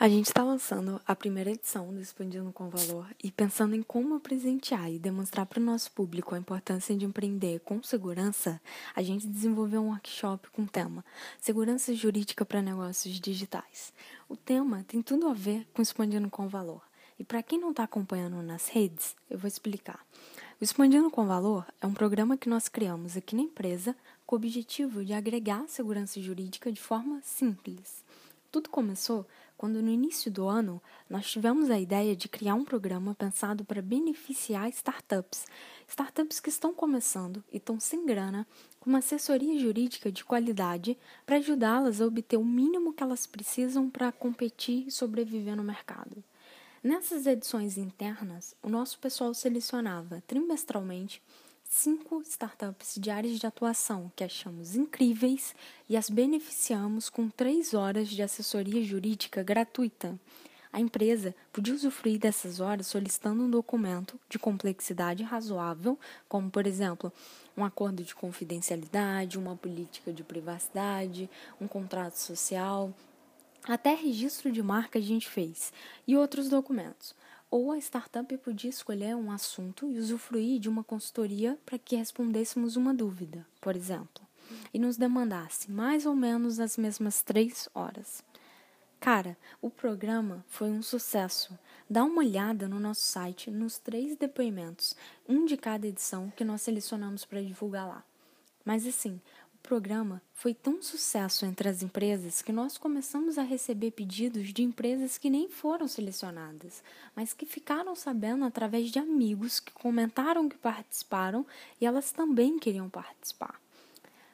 A gente está lançando a primeira edição do Expandindo com Valor e pensando em como presentear e demonstrar para o nosso público a importância de empreender com segurança, a gente desenvolveu um workshop com o tema Segurança Jurídica para Negócios Digitais. O tema tem tudo a ver com Expandindo com Valor. E para quem não está acompanhando nas redes, eu vou explicar. O Expandindo com Valor é um programa que nós criamos aqui na empresa com o objetivo de agregar segurança jurídica de forma simples. Tudo começou quando, no início do ano, nós tivemos a ideia de criar um programa pensado para beneficiar startups. Startups que estão começando e estão sem grana, com uma assessoria jurídica de qualidade para ajudá-las a obter o mínimo que elas precisam para competir e sobreviver no mercado. Nessas edições internas, o nosso pessoal selecionava trimestralmente cinco startups de áreas de atuação que achamos incríveis e as beneficiamos com três horas de assessoria jurídica gratuita. A empresa podia usufruir dessas horas solicitando um documento de complexidade razoável, como, por exemplo, um acordo de confidencialidade, uma política de privacidade, um contrato social, até registro de marca a gente fez, e outros documentos. Ou a startup podia escolher um assunto e usufruir de uma consultoria para que respondêssemos uma dúvida, por exemplo, e nos demandasse mais ou menos as mesmas três horas. Cara, o programa foi um sucesso. Dá uma olhada no nosso site nos três depoimentos, um de cada edição que nós selecionamos para divulgar lá. Mas assim, programa foi tão sucesso entre as empresas que nós começamos a receber pedidos de empresas que nem foram selecionadas, mas que ficaram sabendo através de amigos que comentaram que participaram e elas também queriam participar.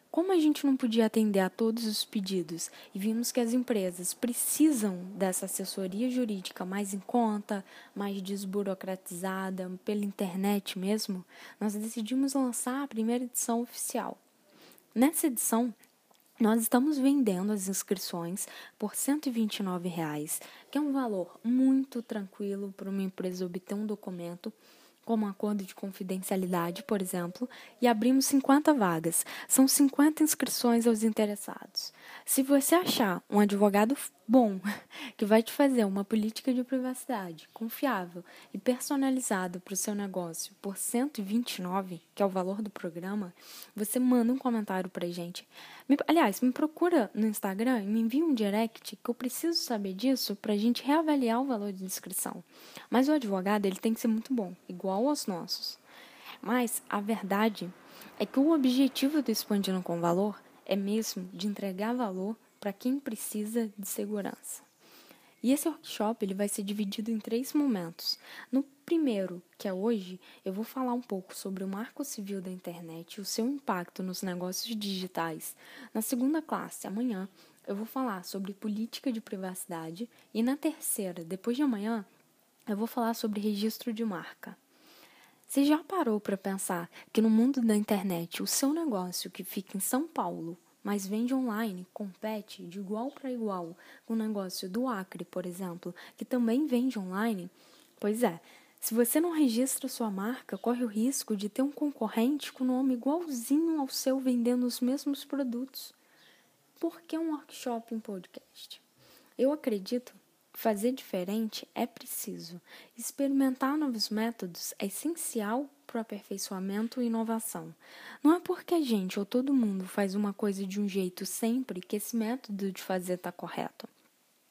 Como a gente não podia atender a todos os pedidos e vimos que as empresas precisam dessa assessoria jurídica mais em conta, mais desburocratizada, pela internet mesmo, nós decidimos lançar a primeira edição oficial. Nessa edição, nós estamos vendendo as inscrições por 129 reais, que é um valor muito tranquilo para uma empresa obter um documento como um acordo de confidencialidade, por exemplo, e abrimos 50 vagas. São 50 inscrições aos interessados. Se você achar um advogado bom, que vai te fazer uma política de privacidade confiável e personalizada para o seu negócio por 129, que é o valor do programa, você manda um comentário para gente. Me, aliás, me procura no Instagram e me envia um direct que eu preciso saber disso para a gente reavaliar o valor de inscrição. Mas o advogado ele tem que ser muito bom, igual aos nossos. Mas a verdade é que o objetivo do Expandindo com Valor é mesmo de entregar valor para quem precisa de segurança. E esse workshop ele vai ser dividido em três momentos. No primeiro, que é hoje, eu vou falar um pouco sobre o marco civil da internet e o seu impacto nos negócios digitais. Na segunda classe, amanhã, eu vou falar sobre política de privacidade. E na terceira, depois de amanhã, eu vou falar sobre registro de marca. Você já parou para pensar que no mundo da internet, o seu negócio que fica em São Paulo mas vende online, compete de igual para igual com o negócio do Acre, por exemplo, que também vende online? Pois é, se você não registra sua marca, corre o risco de ter um concorrente com nome igualzinho ao seu vendendo os mesmos produtos. Por que um workshop em podcast? Eu acredito fazer diferente é preciso. Experimentar novos métodos é essencial para o aperfeiçoamento e inovação. Não é porque a gente ou todo mundo faz uma coisa de um jeito sempre que esse método de fazer está correto.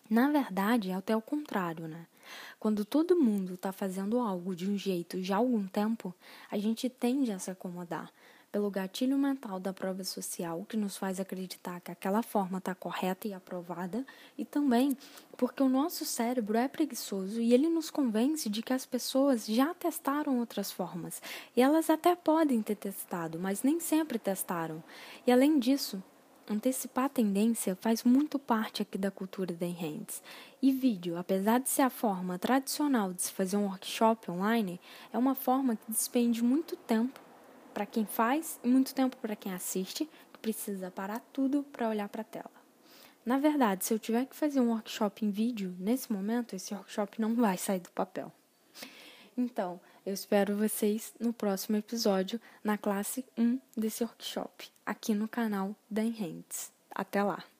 Na verdade, é até o contrário, né? Quando todo mundo está fazendo algo de um jeito já há algum tempo, a gente tende a se acomodar pelo gatilho mental da prova social, que nos faz acreditar que aquela forma está correta e aprovada, e também porque o nosso cérebro é preguiçoso e ele nos convence de que as pessoas já testaram outras formas. E elas até podem ter testado, mas nem sempre testaram. E além disso, Antecipar a tendência faz muito parte aqui da cultura da Enhands. E vídeo, apesar de ser a forma tradicional de se fazer um workshop online, é uma forma que despende muito tempo para quem faz e muito tempo para quem assiste, que precisa parar tudo para olhar para a tela. Na verdade, se eu tiver que fazer um workshop em vídeo, nesse momento, esse workshop não vai sair do papel. Então, eu espero vocês no próximo episódio, na classe 1 desse workshop, aqui no canal da Enhands. Até lá!